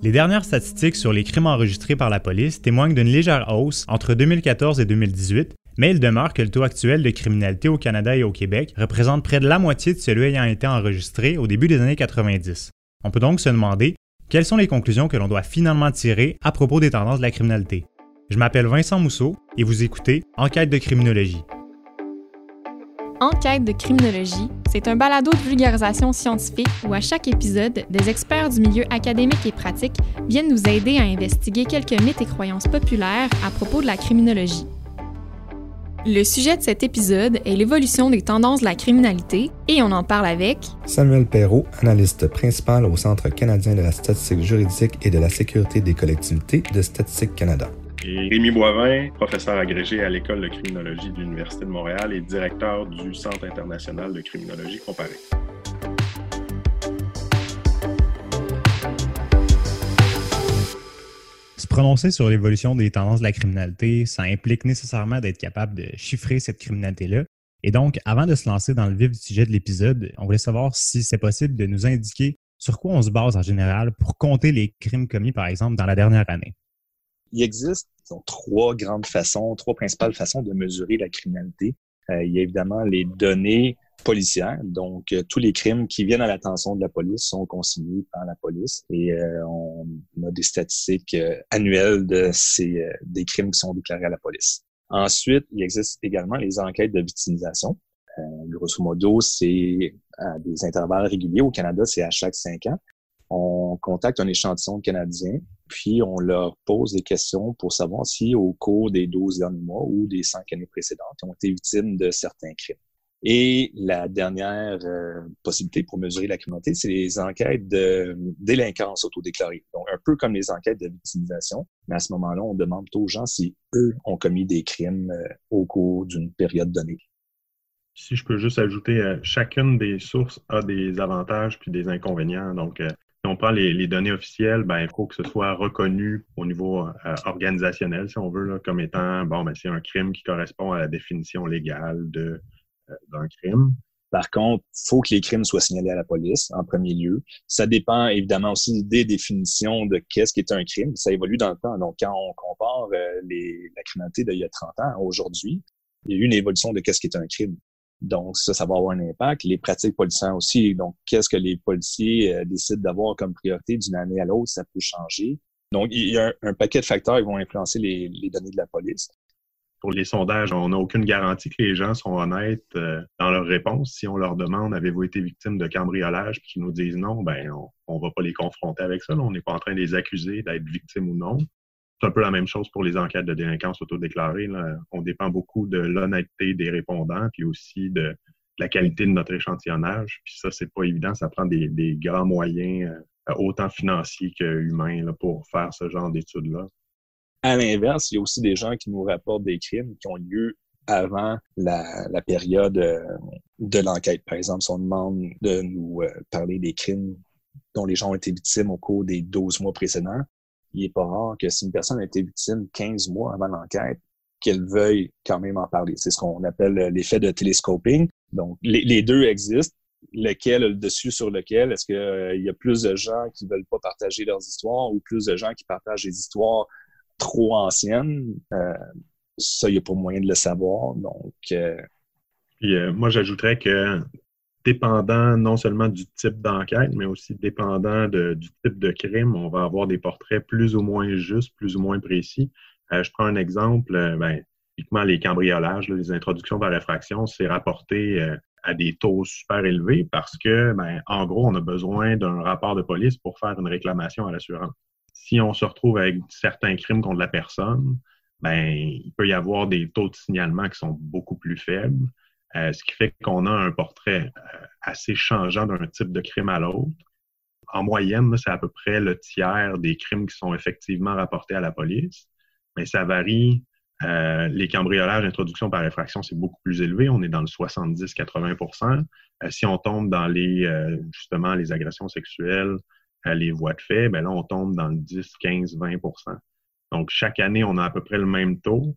Les dernières statistiques sur les crimes enregistrés par la police témoignent d'une légère hausse entre 2014 et 2018, mais il demeure que le taux actuel de criminalité au Canada et au Québec représente près de la moitié de celui ayant été enregistré au début des années 90. On peut donc se demander quelles sont les conclusions que l'on doit finalement tirer à propos des tendances de la criminalité. Je m'appelle Vincent Mousseau et vous écoutez Enquête de criminologie. Enquête de criminologie, c'est un balado de vulgarisation scientifique où à chaque épisode, des experts du milieu académique et pratique viennent nous aider à investiguer quelques mythes et croyances populaires à propos de la criminologie. Le sujet de cet épisode est l'évolution des tendances de la criminalité et on en parle avec Samuel Perrault, analyste principal au Centre canadien de la statistique juridique et de la sécurité des collectivités de Statistique Canada. Rémi Boivin, professeur agrégé à l'École de criminologie de l'Université de Montréal et directeur du Centre international de criminologie comparée. Se prononcer sur l'évolution des tendances de la criminalité, ça implique nécessairement d'être capable de chiffrer cette criminalité-là. Et donc, avant de se lancer dans le vif du sujet de l'épisode, on voulait savoir si c'est possible de nous indiquer sur quoi on se base en général pour compter les crimes commis, par exemple, dans la dernière année. Il existe trois grandes façons, trois principales façons de mesurer la criminalité. Euh, il y a évidemment les données policières, donc euh, tous les crimes qui viennent à l'attention de la police sont consignés par la police et euh, on a des statistiques annuelles de ces des crimes qui sont déclarés à la police. Ensuite, il existe également les enquêtes de victimisation. grosso modo, c'est à des intervalles réguliers. Au Canada, c'est à chaque cinq ans on contacte un échantillon de Canadiens, puis on leur pose des questions pour savoir si au cours des 12 derniers mois ou des cinq années précédentes, ils ont été victimes de certains crimes. Et la dernière euh, possibilité pour mesurer la criminalité, c'est les enquêtes de délinquance autodéclarée. Donc, un peu comme les enquêtes de victimisation, mais à ce moment-là, on demande aux gens si eux ont commis des crimes euh, au cours d'une période donnée. Si je peux juste ajouter, euh, chacune des sources a des avantages puis des inconvénients. Donc, on prend les, données officielles, ben, il faut que ce soit reconnu au niveau euh, organisationnel, si on veut, comme étant, bon, ben, c'est un crime qui correspond à la définition légale de, euh, d'un crime. Par contre, il faut que les crimes soient signalés à la police en premier lieu. Ça dépend évidemment aussi des définitions de qu'est-ce qui est un crime. Ça évolue dans le temps. Donc, quand on compare euh, la criminalité d'il y a 30 ans à aujourd'hui, il y a eu une évolution de qu'est-ce qui est un crime. Donc, ça, ça va avoir un impact. Les pratiques policières aussi. Donc, qu'est-ce que les policiers euh, décident d'avoir comme priorité d'une année à l'autre, ça peut changer. Donc, il y a un, paquet de facteurs qui vont influencer les, données de la police. Pour les sondages, on n'a aucune garantie que les gens sont honnêtes euh, dans leurs réponses. Si on leur demande avez-vous été victime de cambriolage, puis qu'ils nous disent non, ben on ne va pas les confronter avec ça. on n'est pas en train de les accuser d'être victimes ou non. C'est un peu la même chose pour les enquêtes de délinquance autodéclarée. On dépend beaucoup de l'honnêteté des répondants, puis aussi de, la qualité de notre échantillonnage. Puis ça, c'est pas évident. Ça prend des, grands moyens, euh, autant financiers qu'humains, pour faire ce genre d'études-là. À l'inverse, il y a aussi des gens qui nous rapportent des crimes qui ont lieu avant la, période euh, de l'enquête. Par exemple, si on demande de nous euh, parler des crimes dont les gens ont été victimes au cours des 12 mois précédents, il n'est pas rare que si une personne a été victime 15 mois avant l'enquête, qu'elle veuille quand même en parler. C'est ce qu'on appelle l'effet de télescoping. Donc, les, deux existent. Lequel le dessus sur lequel? Est-ce qu'il euh, y a plus de gens qui veulent pas partager leurs histoires ou plus de gens qui partagent des histoires trop anciennes? Euh, ça, il n'y a pas moyen de le savoir. Donc, euh, moi, j'ajouterais que dépendant non seulement du type d'enquête, mais aussi dépendant du type de crime, on va avoir des portraits plus ou moins justes, plus ou moins précis. Euh, je prends un exemple, euh, ben, typiquement les cambriolages, les introductions par réfraction, c'est rapporté euh, à des taux super élevés parce que, ben, en gros, on a besoin d'un rapport de police pour faire une réclamation à l'assurance. Si on se retrouve avec certains crimes contre la personne, ben, il peut y avoir des taux de signalement qui sont beaucoup plus faibles. Euh, ce qui fait qu'on a un portrait euh, assez changeant d'un type de crime à l'autre. En moyenne, c'est à peu près le tiers des crimes qui sont effectivement rapportés à la police, mais ça varie. Euh, les cambriolages, introduction par effraction, c'est beaucoup plus élevé. On est dans le 70-80% Si on tombe dans les justement les agressions sexuelles, les voies de fait, ben là, on tombe dans le 10, 15, 20% Donc, chaque année, on a à peu près le même taux,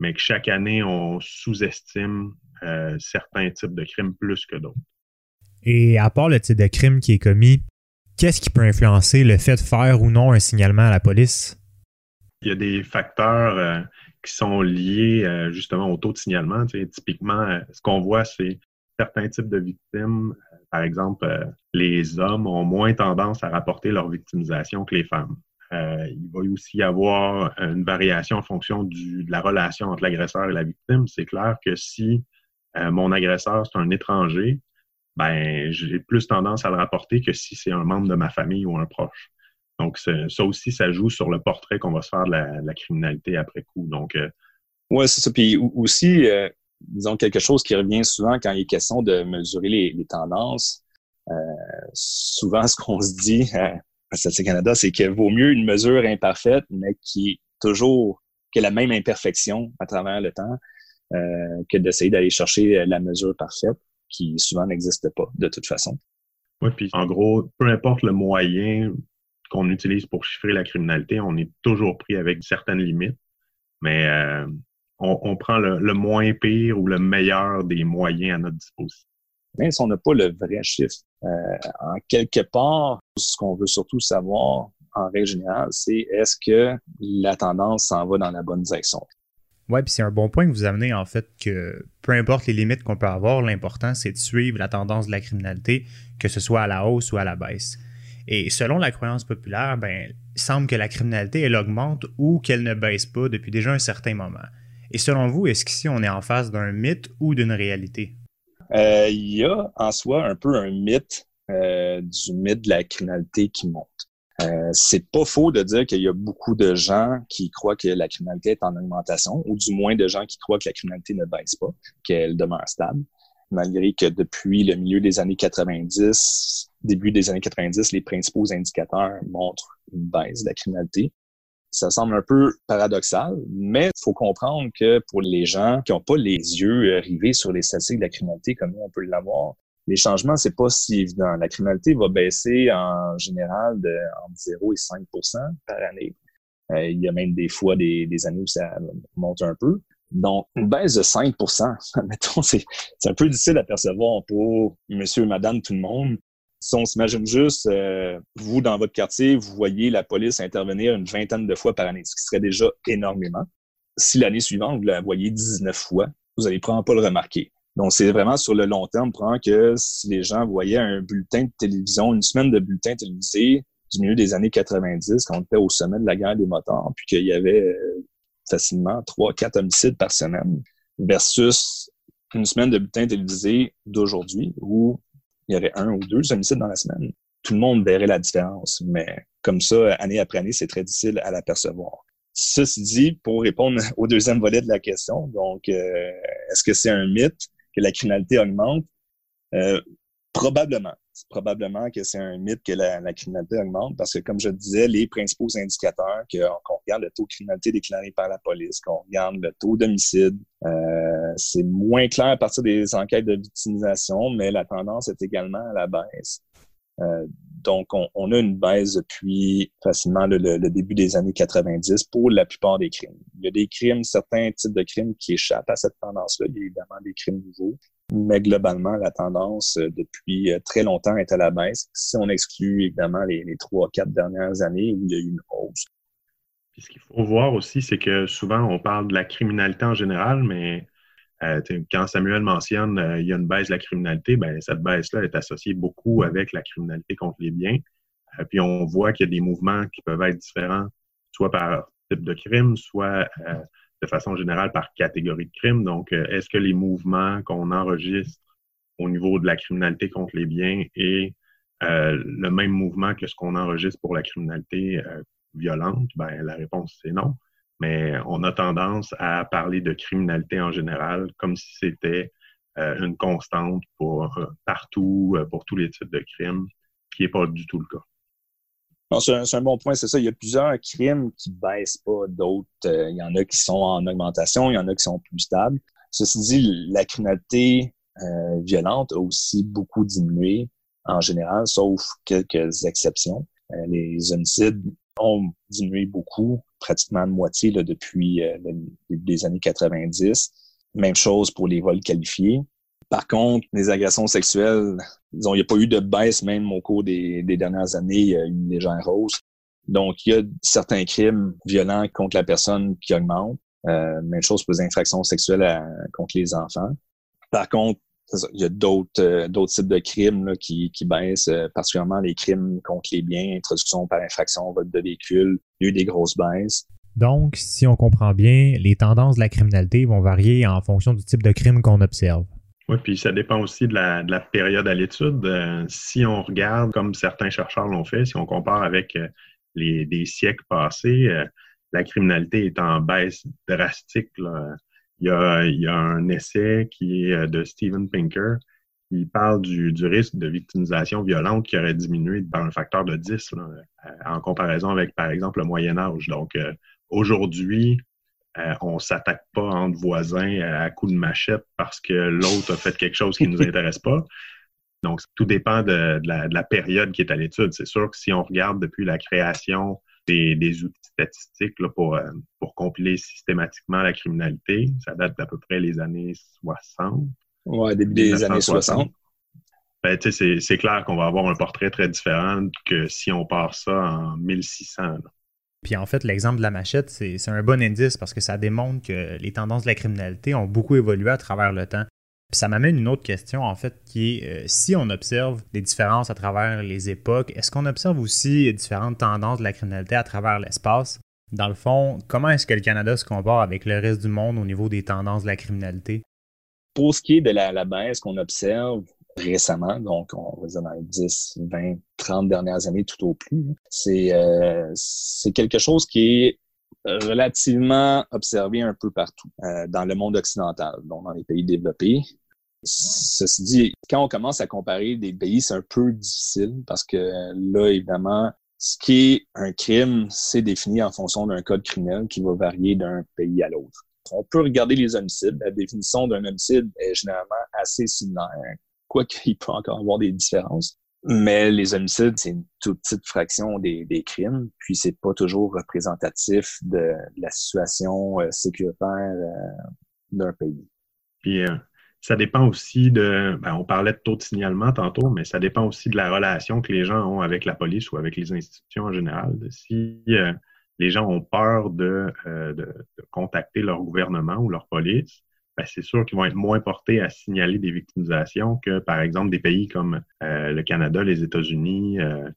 mais que chaque année, on sous-estime euh, certains types de crimes plus que d'autres. Et à part le type de crime qui est commis, qu'est-ce qui peut influencer le fait de faire ou non un signalement à la police? Il y a des facteurs euh, qui sont liés euh, justement au taux de signalement. typiquement, euh, ce qu'on voit, c'est certains types de victimes. par exemple, les hommes ont moins tendance à rapporter leur victimisation que les femmes. Il va aussi y avoir une variation en fonction de la relation entre l'agresseur et la victime. C'est clair que si mon agresseur, c'est un étranger, ben j'ai plus tendance à le rapporter que si c'est un membre de ma famille ou un proche. Donc, ça aussi, ça joue sur le portrait qu'on va se faire de la, criminalité après coup. Donc, euh, oui, c'est ça. Puis aussi, euh, disons quelque chose qui revient souvent quand il est question de mesurer les, tendances. Euh, souvent, ce qu'on se dit à Statistique Canada, c'est qu'il vaut mieux une mesure imparfaite, mais qui est toujours qui a la même imperfection à travers le temps, que d'essayer d'aller chercher la mesure parfaite qui souvent n'existe pas de toute façon. Oui, puis en gros, peu importe le moyen qu'on utilise pour chiffrer la criminalité, on est toujours pris avec certaines limites, mais euh, on, prend le, moins pire ou le meilleur des moyens à notre disposition. Même si on n'a pas le vrai chiffre, euh, en quelque part, ce qu'on veut surtout savoir en règle générale, c'est est-ce que la tendance s'en va dans la bonne direction? Oui, puis c'est un bon point que vous amenez, en fait, que peu importe les limites qu'on peut avoir, l'important, c'est de suivre la tendance de la criminalité, que ce soit à la hausse ou à la baisse. Et selon la croyance populaire, ben, il semble que la criminalité, elle augmente ou qu'elle ne baisse pas depuis déjà un certain moment. Et selon vous, est-ce qu'ici on est en face d'un mythe ou d'une réalité? Euh, il y a en soi un peu un mythe euh, du mythe de la criminalité qui monte. Euh, c'est pas faux de dire qu'il y a beaucoup de gens qui croient que la criminalité est en augmentation, ou du moins de gens qui croient que la criminalité ne baisse pas, qu'elle demeure stable, malgré que depuis le milieu des années 90, début des années 90, les principaux indicateurs montrent une baisse de la criminalité. Ça semble un peu paradoxal, mais il faut comprendre que pour les gens qui n'ont pas les yeux rivés sur les statistiques de la criminalité comme nous on peut l'avoir, les changements, c'est pas si évident. La criminalité va baisser en général de entre 0 et 5% par année. Euh, il y a même des fois des, années où ça monte un peu. Donc, une baisse de 5% mettons, c'est un peu difficile à percevoir pour monsieur, madame, tout le monde. Si on s'imagine juste, euh, vous, dans votre quartier, vous voyez la police intervenir une vingtaine de fois par année, ce qui serait déjà énormément. Si l'année suivante, vous la voyez 19 fois, vous allez probablement pas le remarquer. Donc, c'est vraiment sur le long terme, prend que si les gens voyaient un bulletin de télévision, une semaine de bulletin télévisé du milieu des années 90, quand on était au sommet de la guerre des moteurs, puis qu'il y avait euh, facilement trois, quatre homicides par semaine, versus une semaine de bulletin télévisé d'aujourd'hui où il y aurait un ou deux homicides dans la semaine. Tout le monde verrait la différence, mais comme ça, année après année, c'est très difficile à l'apercevoir. Ceci dit, pour répondre au deuxième volet de la question, donc, euh, est-ce que c'est un mythe? que la criminalité augmente? Euh, probablement. Probablement que c'est un mythe que la, criminalité augmente parce que, comme je disais, les principaux indicateurs, qu'on regarde le taux de criminalité déclaré par la police, qu'on regarde le taux d'homicide, euh, c'est moins clair à partir des enquêtes de victimisation, mais la tendance est également à la baisse. Euh, donc, on, a une baisse depuis facilement le, début des années 90 pour la plupart des crimes. Il y a des crimes, certains types de crimes qui échappent à cette tendance-là. Il y a évidemment des crimes nouveaux. Mais globalement, la tendance euh, depuis euh, très longtemps est à la baisse. Si on exclut évidemment les, trois, quatre dernières années où il y a eu une hausse. ce qu'il faut voir aussi, c'est que souvent on parle de la criminalité en général, mais euh, quand Samuel mentionne euh, il y a une baisse de la criminalité, ben, cette baisse-là est associée beaucoup avec la criminalité contre les biens. Puis on voit qu'il y a des mouvements qui peuvent être différents, soit par type de crime, soit de façon générale par catégorie de crime. Donc, est-ce que les mouvements qu'on enregistre au niveau de la criminalité contre les biens est le même mouvement que ce qu'on enregistre pour la criminalité violente? Ben, la réponse, c'est non mais on a tendance à parler de criminalité en général comme si c'était euh, une constante pour euh, partout, euh, pour tous les types de crimes, qui n'est pas du tout le cas. C'est un, bon point, c'est ça. Il y a plusieurs crimes qui baissent pas, d'autres, il y en a qui sont en augmentation, il y en a qui sont plus stables. Ceci dit, la criminalité violente a aussi beaucoup diminué en général, sauf quelques exceptions. les homicides ont diminué beaucoup, pratiquement de moitié depuis euh, les années 90. Même chose pour les vols qualifiés. Par contre, les agressions sexuelles, disons, il n'y a pas eu de baisse même au cours des, dernières années, il y a une légère hausse. Donc, il y a certains crimes violents contre la personne qui augmentent. Euh, même chose pour les infractions sexuelles contre les enfants. Par contre, il y a d'autres euh, types de crimes qui, baissent, euh, particulièrement les crimes contre les biens, introduction par infraction, vote de véhicule. Il y a eu des grosses baisses. Donc, si on comprend bien, les tendances de la criminalité vont varier en fonction du type de crime qu'on observe. Oui, puis ça dépend aussi de la, de la période à l'étude. Euh, si on regarde, comme certains chercheurs l'ont fait, si on compare avec les des siècles passés, la criminalité est en baisse drastique. Il y, a, un essai qui est euh, de Steven Pinker qui parle du, risque de victimisation violente qui aurait diminué par un facteur de 10 euh, en comparaison avec, par exemple, le Moyen Âge. Donc, euh, on ne s'attaque pas entre voisins à coups de machette parce que l'autre a fait quelque chose qui ne nous intéresse pas. Donc, tout dépend de, la, période qui est à l'étude. C'est sûr que si on regarde depuis la création des, outils statistiques pour, euh, pour compiler systématiquement la criminalité. Ça date d'à peu près les années 60. Oui, début des années 60. Ben, c'est clair qu'on va avoir un portrait très différent que si on part ça en 1600. Puis en fait, l'exemple de la machette, c'est un bon indice parce que ça démontre que les tendances de la criminalité ont beaucoup évolué à travers le temps ça m'amène une autre question, en fait, qui est euh, si on observe des différences à travers les époques, est-ce qu'on observe aussi différentes tendances de la criminalité à travers l'espace? Dans le fond, comment est-ce que le Canada se compare avec le reste du monde au niveau des tendances de la criminalité? Pour ce qui est de la, baisse qu'on observe récemment, donc on va dire dans les 10, 20, 30 dernières années tout au plus, c'est euh, quelque chose qui est relativement observé un peu partout euh, dans le monde occidental, donc dans les pays développés. Ceci dit, quand on commence à comparer des pays, c'est un peu difficile parce que là, évidemment, ce qui est un crime, c'est défini en fonction d'un code criminel qui va varier d'un pays à l'autre. On peut regarder les homicides. La définition d'un homicide est généralement assez similaire, quoiqu'il peut encore avoir des différences. Mais les homicides, c'est une toute petite fraction des, crimes, puis c'est pas toujours représentatif de, la situation euh, sécuritaire euh, d'un pays. Puis euh, ça dépend aussi de, ben, on parlait de taux de signalement tantôt, mais ça dépend aussi de la relation que les gens ont avec la police ou avec les institutions en général. Si les gens ont peur de, de contacter leur gouvernement ou leur police, c'est sûr qu'ils vont être moins portés à signaler des victimisations que, par exemple, des pays comme euh, le Canada, les États-Unis, euh,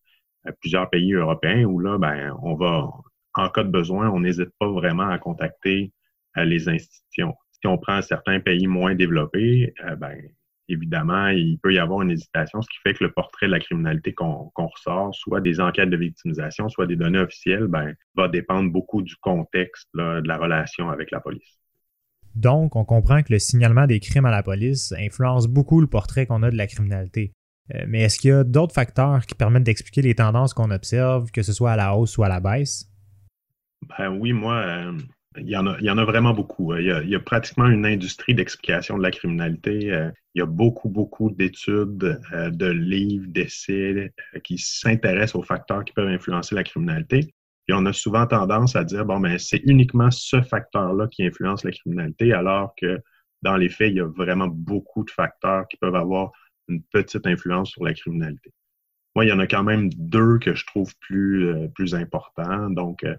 euh, plusieurs pays européens où là, ben, on va, en cas de besoin, on n'hésite pas vraiment à contacter les institutions. Si on prend certains pays moins développés, ben, évidemment, il peut y avoir une hésitation, ce qui fait que le portrait de la criminalité qu'on ressort, soit des enquêtes de victimisation, soit des données officielles, ben, va dépendre beaucoup du contexte de la relation avec la police. Donc, on comprend que le signalement des crimes à la police influence beaucoup le portrait qu'on a de la criminalité. Euh, mais est-ce qu'il y a d'autres facteurs qui permettent d'expliquer les tendances qu'on observe, que ce soit à la hausse ou à la baisse? Ben oui, moi, euh, il, y en a, vraiment beaucoup. Il y a, pratiquement une industrie d'explication de la criminalité. Euh, il y a beaucoup, beaucoup d'études, de livres, d'essais qui s'intéressent aux facteurs qui peuvent influencer la criminalité. Et on a souvent tendance à dire, bon, mais c'est uniquement ce facteur-là qui influence la criminalité, alors que dans les faits, il y a vraiment beaucoup de facteurs qui peuvent avoir une petite influence sur la criminalité. Moi, il y en a quand même deux que je trouve plus, euh, plus importants. Donc, euh,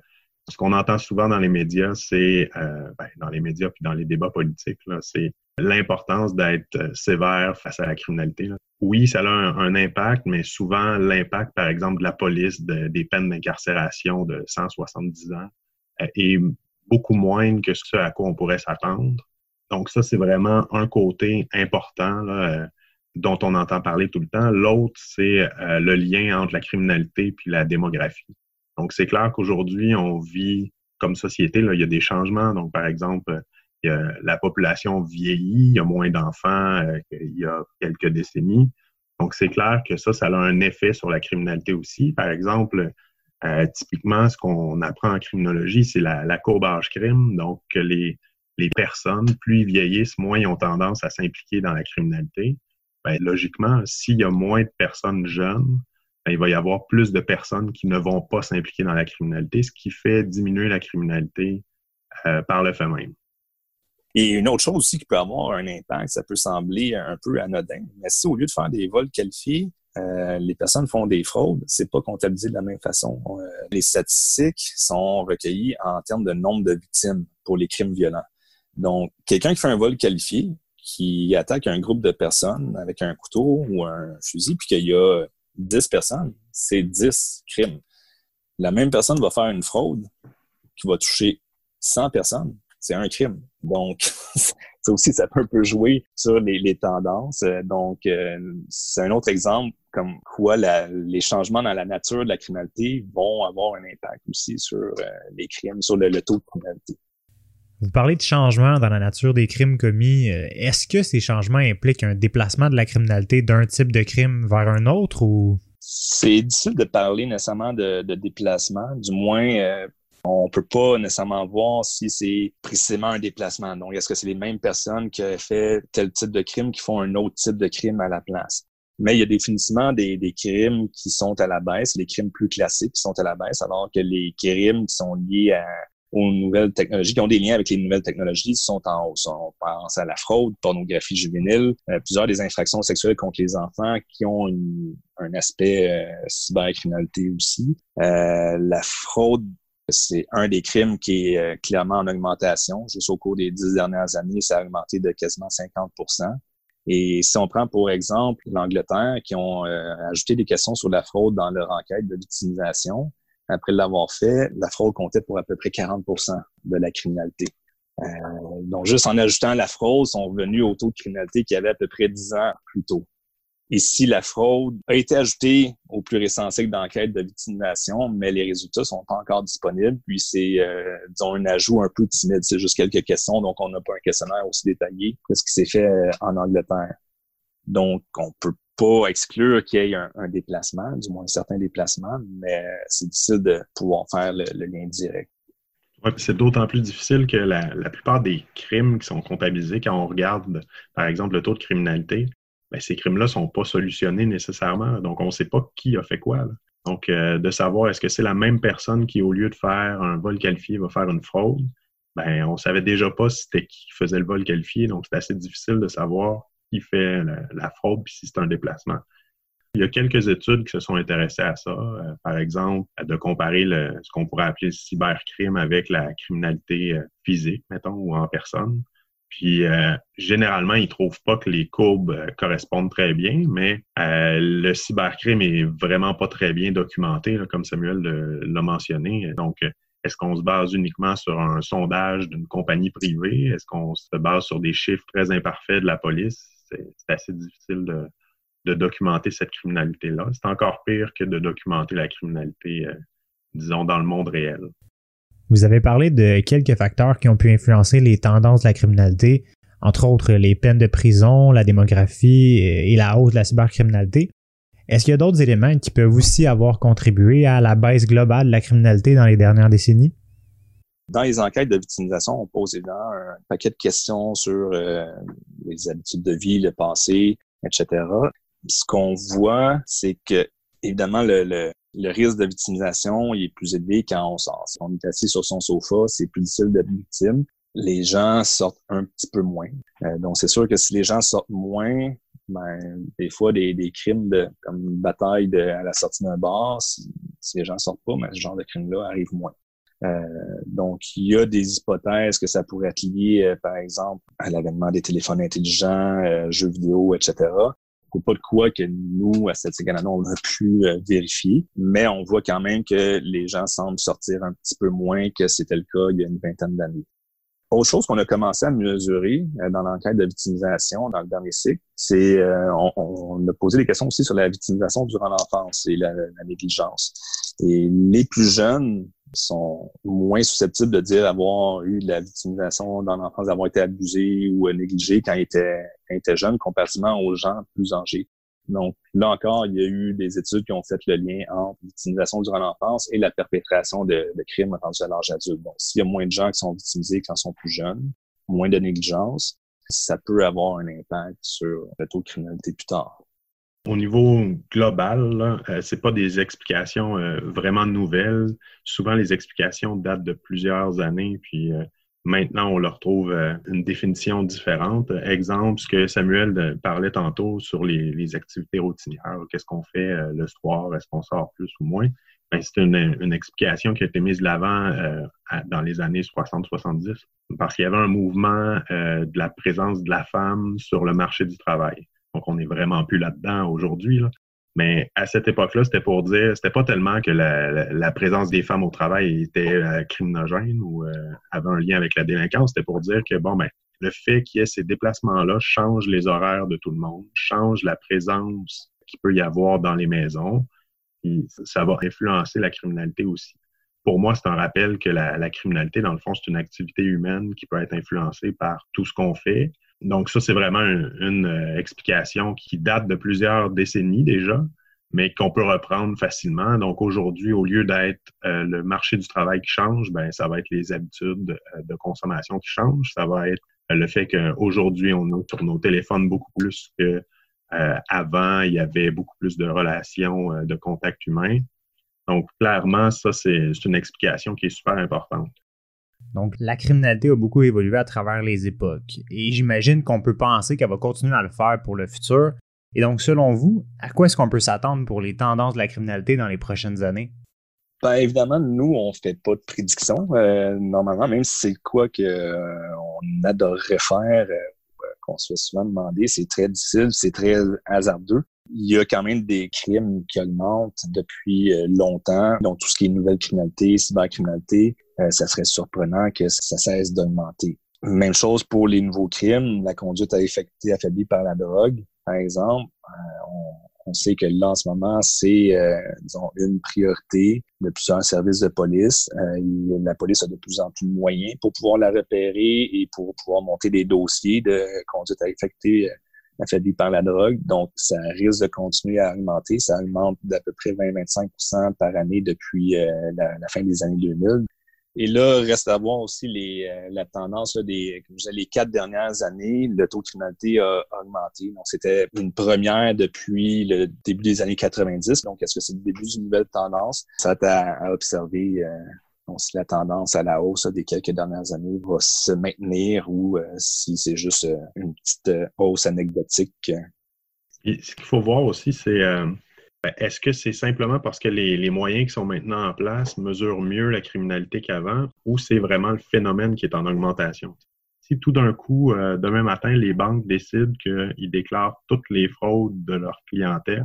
ce qu'on entend souvent dans les médias, c'est, euh, ben, dans les médias puis dans les débats politiques, c'est l'importance d'être euh, sévère face à la criminalité. Oui, ça a un, impact, mais souvent l'impact, par exemple, de la police, des peines d'incarcération de 170 ans euh, est beaucoup moindre que ce à quoi on pourrait s'attendre. Donc ça, c'est vraiment un côté important euh, dont on entend parler tout le temps. L'autre, c'est le lien entre la criminalité puis la démographie. Donc c'est clair qu'aujourd'hui, on vit comme société, là, il y a des changements. Donc, par exemple, la population vieillit, il y a moins d'enfants euh, qu'il y a quelques décennies. Donc, c'est clair que ça, ça a un effet sur la criminalité aussi. Par exemple, euh, typiquement, ce qu'on apprend en criminologie, c'est la, courbe âge crime. Donc, les, les personnes, plus ils vieillissent, moins ils ont tendance à s'impliquer dans la criminalité. Ben, logiquement, s'il y a moins de personnes jeunes, ben, il va y avoir plus de personnes qui ne vont pas s'impliquer dans la criminalité, ce qui fait diminuer la criminalité euh, par le fait même. Et une autre chose aussi qui peut avoir un impact, ça peut sembler un peu anodin, mais si au lieu de faire des vols qualifiés, euh, les personnes font des fraudes, c'est pas comptabilisé de la même façon. Euh, les statistiques sont recueillies en termes de nombre de victimes pour les crimes violents. Donc, quelqu'un qui fait un vol qualifié, qui attaque un groupe de personnes avec un couteau ou un fusil, puis qu'il y a 10 personnes, c'est 10 crimes. La même personne va faire une fraude qui va toucher 100 personnes, c'est un crime. Donc, ça aussi, ça peut un peu jouer sur les, tendances. Donc, euh, c'est un autre exemple comme quoi les changements dans la nature de la criminalité vont avoir un impact aussi sur euh, les crimes, sur le, taux de criminalité. Vous parlez de changements dans la nature des crimes commis. Euh, est-ce que ces changements impliquent un déplacement de la criminalité d'un type de crime vers un autre ou? C'est difficile de parler nécessairement de, déplacement, du moins euh, on peut pas nécessairement voir si c'est précisément un déplacement. Donc, est-ce que c'est les mêmes personnes qui ont fait tel type de crime qui font un autre type de crime à la place? Mais il y a définitivement des, des crimes qui sont à la baisse, les crimes plus classiques qui sont à la baisse, alors que les crimes qui sont liés à, aux nouvelles technologies, qui ont des liens avec les nouvelles technologies, sont en hausse. On pense à la fraude, pornographie juvénile, euh, plusieurs des infractions sexuelles contre les enfants qui ont un aspect euh, cybercriminalité aussi. Euh, la fraude, c'est un des crimes qui est euh, clairement en augmentation. Juste au cours des dix dernières années, ça a augmenté de quasiment 50% et si on prend pour exemple l'Angleterre, qui ont euh, ajouté des questions sur la fraude dans leur enquête de victimisation, après l'avoir fait, la fraude comptait pour à peu près 40% de la criminalité. Euh, donc, juste en ajoutant la fraude, sont revenus au taux de criminalité qu'il y avait à peu près 10 ans plus tôt. Ici, la fraude a été ajoutée au plus récent cycle d'enquête de victimisation, mais les résultats sont pas encore disponibles. Puis c'est, euh, disons, un ajout un peu timide. C'est juste quelques questions, donc on n'a pas un questionnaire aussi détaillé que ce qui s'est fait euh, en Angleterre. Donc, on peut pas exclure qu'il y ait un, déplacement, du moins un certain déplacement, mais c'est difficile de pouvoir faire le, lien direct. Ouais, c'est d'autant plus difficile que la, plupart des crimes qui sont comptabilisés, quand on regarde, par exemple, le taux de criminalité, ben, ces crimes-là ne sont pas solutionnés nécessairement. Donc, on ne sait pas qui a fait quoi. Donc, euh, de savoir est-ce que c'est la même personne qui, au lieu de faire un vol qualifié, va faire une fraude, ben, on savait déjà pas si c'était qui faisait le vol qualifié. Donc, c'est assez difficile de savoir qui fait la, fraude puis si c'est un déplacement. Il y a quelques études qui se sont intéressées à ça. Euh, par exemple, de comparer ce qu'on pourrait appeler le cybercrime avec la criminalité euh, physique, mettons, ou en personne. Puis euh, généralement, ils trouvent pas que les courbes euh, correspondent très bien, mais euh, le cybercrime est vraiment pas très bien documenté, comme Samuel l'a mentionné. Donc, est-ce qu'on se base uniquement sur un sondage d'une compagnie privée? Est-ce qu'on se base sur des chiffres très imparfaits de la police? C'est assez difficile de, de, documenter cette criminalité-là. C'est encore pire que de documenter la criminalité, disons, dans le monde réel. Vous avez parlé de quelques facteurs qui ont pu influencer les tendances de la criminalité, entre autres les peines de prison, la démographie et la hausse de la cybercriminalité. Est-ce qu'il y a d'autres éléments qui peuvent aussi avoir contribué à la baisse globale de la criminalité dans les dernières décennies? Dans les enquêtes de victimisation, on pose évidemment un paquet de questions sur euh, les habitudes de vie, le passé, etc. Ce qu'on voit, c'est que évidemment le, le risque de victimisation est plus élevé quand on sort. Si on est assis sur son sofa, c'est plus difficile d'être victime. Les gens sortent un petit peu moins. Euh, donc, c'est sûr que si les gens sortent moins, ben, des fois, des, des crimes de, comme une bataille de, à la sortie d'un bar, si, les gens sortent pas, mais ce genre de crime-là arrive moins. Euh, donc, il y a des hypothèses que ça pourrait être lié, euh, par exemple, à l'avènement des téléphones intelligents, jeux vidéo, etc pas de quoi que nous, à cette Canada, on a pu euh, vérifier, mais on voit quand même que les gens semblent sortir un petit peu moins que c'était le cas il y a une vingtaine d'années. Autre chose qu'on a commencé à mesurer euh, dans l'enquête de victimisation dans le dernier cycle, c'est euh, on, a posé des questions aussi sur la victimisation durant l'enfance et la, négligence. Et les plus jeunes sont moins susceptibles de dire avoir eu de la victimisation dans l'enfance, d'avoir été abusés ou négligés quand ils étaient, quand jeunes, comparativement aux gens plus âgés. Donc, là encore, il y a eu des études qui ont fait le lien entre victimisation durant l'enfance et la perpétration de, de crimes rendus à l'âge adulte. Donc, s'il y a moins de gens qui sont victimisés quand ils sont plus jeunes, moins de négligence, ça peut avoir un impact sur le taux de criminalité plus tard. Au niveau global, ce euh, c'est pas des explications euh, vraiment nouvelles. Souvent, les explications datent de plusieurs années, puis euh, Maintenant, on leur trouve euh, une définition différente. Exemple, ce que Samuel euh, parlait tantôt sur les, activités routinières. Qu'est-ce qu'on fait euh, le soir? Est-ce qu'on sort plus ou moins? Ben, c'est une, explication qui a été mise de l'avant dans les années 60-70 parce qu'il y avait un mouvement de la présence de la femme sur le marché du travail. Donc, on n'est vraiment plus là-dedans aujourd'hui. Mais à cette époque-là, c'était pour dire, c'était pas tellement que la, présence des femmes au travail était euh, criminogène ou euh, avait un lien avec la délinquance, c'était pour dire que bon ben le fait qu'il y ait ces déplacements-là change les horaires de tout le monde, change la présence qu'il peut y avoir dans les maisons, ça va influencer la criminalité aussi. Pour moi, c'est un rappel que la criminalité, dans le fond, c'est une activité humaine qui peut être influencée par tout ce qu'on fait, donc ça, c'est vraiment une, euh, explication qui date de plusieurs décennies déjà, mais qu'on peut reprendre facilement. Donc aujourd'hui, au lieu d'être euh, le marché du travail qui change, ben ça va être les habitudes euh, de consommation qui changent. Ça va être le fait qu'aujourd'hui, on est sur nos téléphones beaucoup plus que avant, il y avait beaucoup plus de relations, de contacts humains. Donc clairement, ça, c'est une explication qui est super importante. Donc, la criminalité a beaucoup évolué à travers les époques. Et j'imagine qu'on peut penser qu'elle va continuer à le faire pour le futur. Et donc, selon vous, à quoi est-ce qu'on peut s'attendre pour les tendances de la criminalité dans les prochaines années? Bien, évidemment, nous, on ne fait pas de prédiction. Euh, normalement, même si c'est quoi qu'on euh, adorerait faire, euh, qu'on se fait souvent demander, c'est très difficile, c'est très hasardeux. Il y a quand même des crimes qui augmentent depuis longtemps. Donc, tout ce qui est nouvelle criminalité, cybercriminalité, euh, ça serait surprenant que ça cesse d'augmenter. Même chose pour les nouveaux crimes, la conduite à effecter affaiblie par la drogue, par exemple. Euh, on, sait que là, en ce moment, c'est, euh, une priorité de plusieurs services de police. la police a de plus en plus de moyens pour pouvoir la repérer et pour pouvoir monter des dossiers de conduite à effecter affaiblie par la drogue. Donc, ça risque de continuer à augmenter. Ça augmente d'à peu près 20-25% par année depuis la, la, fin des années 2000. Et là, reste à voir aussi les, euh, la tendance des comme je les quatre dernières années, le taux de criminalité a, augmenté. Donc, c'était une première depuis le début des années 90. Donc, est-ce que c'est le début d'une nouvelle tendance? Ça à, à observer euh, donc, si la tendance à la hausse des quelques dernières années va se maintenir ou euh, si c'est juste une petite hausse anecdotique. Ce qu'il faut voir aussi, c'est ben, est-ce que c'est simplement parce que les, moyens qui sont maintenant en place mesurent mieux la criminalité qu'avant ou c'est vraiment le phénomène qui est en augmentation? Si tout d'un coup, euh, demain matin, les banques décident qu'ils déclarent toutes les fraudes de leur clientèle,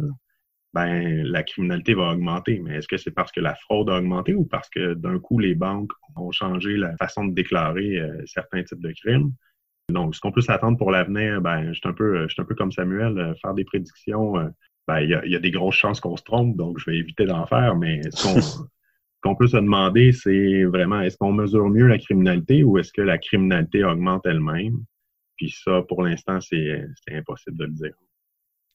ben la criminalité va augmenter. Mais est-ce que c'est parce que la fraude a augmenté ou parce que d'un coup, les banques ont changé la façon de déclarer euh, certains types de crimes? Donc, ce qu'on peut s'attendre pour l'avenir, ben, je suis un peu, je suis un peu comme Samuel, euh, faire des prédictions ben, il y, a, des grosses chances qu'on se trompe, donc je vais éviter d'en faire. Mais ce qu'on peut se demander, c'est vraiment est-ce qu'on mesure mieux la criminalité ou est-ce que la criminalité augmente elle-même? Puis ça, pour l'instant, c'est impossible de le dire.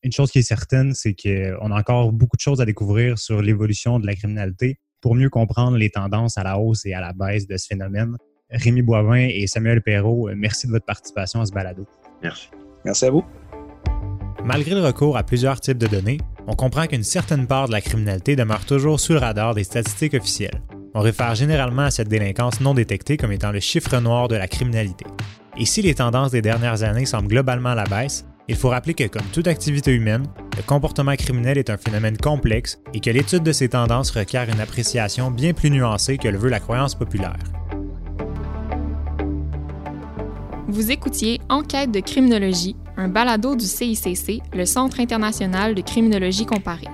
Une chose qui est certaine, c'est qu'on a encore beaucoup de choses à découvrir sur l'évolution de la criminalité pour mieux comprendre les tendances à la hausse et à la baisse de ce phénomène. Rémi Boivin et Samuel Perrault, merci de votre participation à ce balado. Merci. Merci à vous. Malgré le recours à plusieurs types de données, on comprend qu'une certaine part de la criminalité demeure toujours sous le radar des statistiques officielles. On réfère généralement à cette délinquance non détectée comme étant le chiffre noir de la criminalité. Et si les tendances des dernières années semblent globalement à la baisse, il faut rappeler que comme toute activité humaine, le comportement criminel est un phénomène complexe et que l'étude de ces tendances requiert une appréciation bien plus nuancée que le veut la croyance populaire. Vous écoutiez Enquête de criminologie un balado du CICC, le Centre international de criminologie comparée.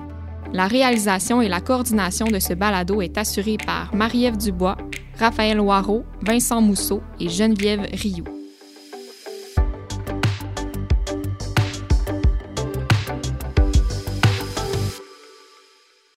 La réalisation et la coordination de ce balado est assurée par Marie-Ève Dubois, Raphaël Loireau, Vincent Mousseau et Geneviève Rioux.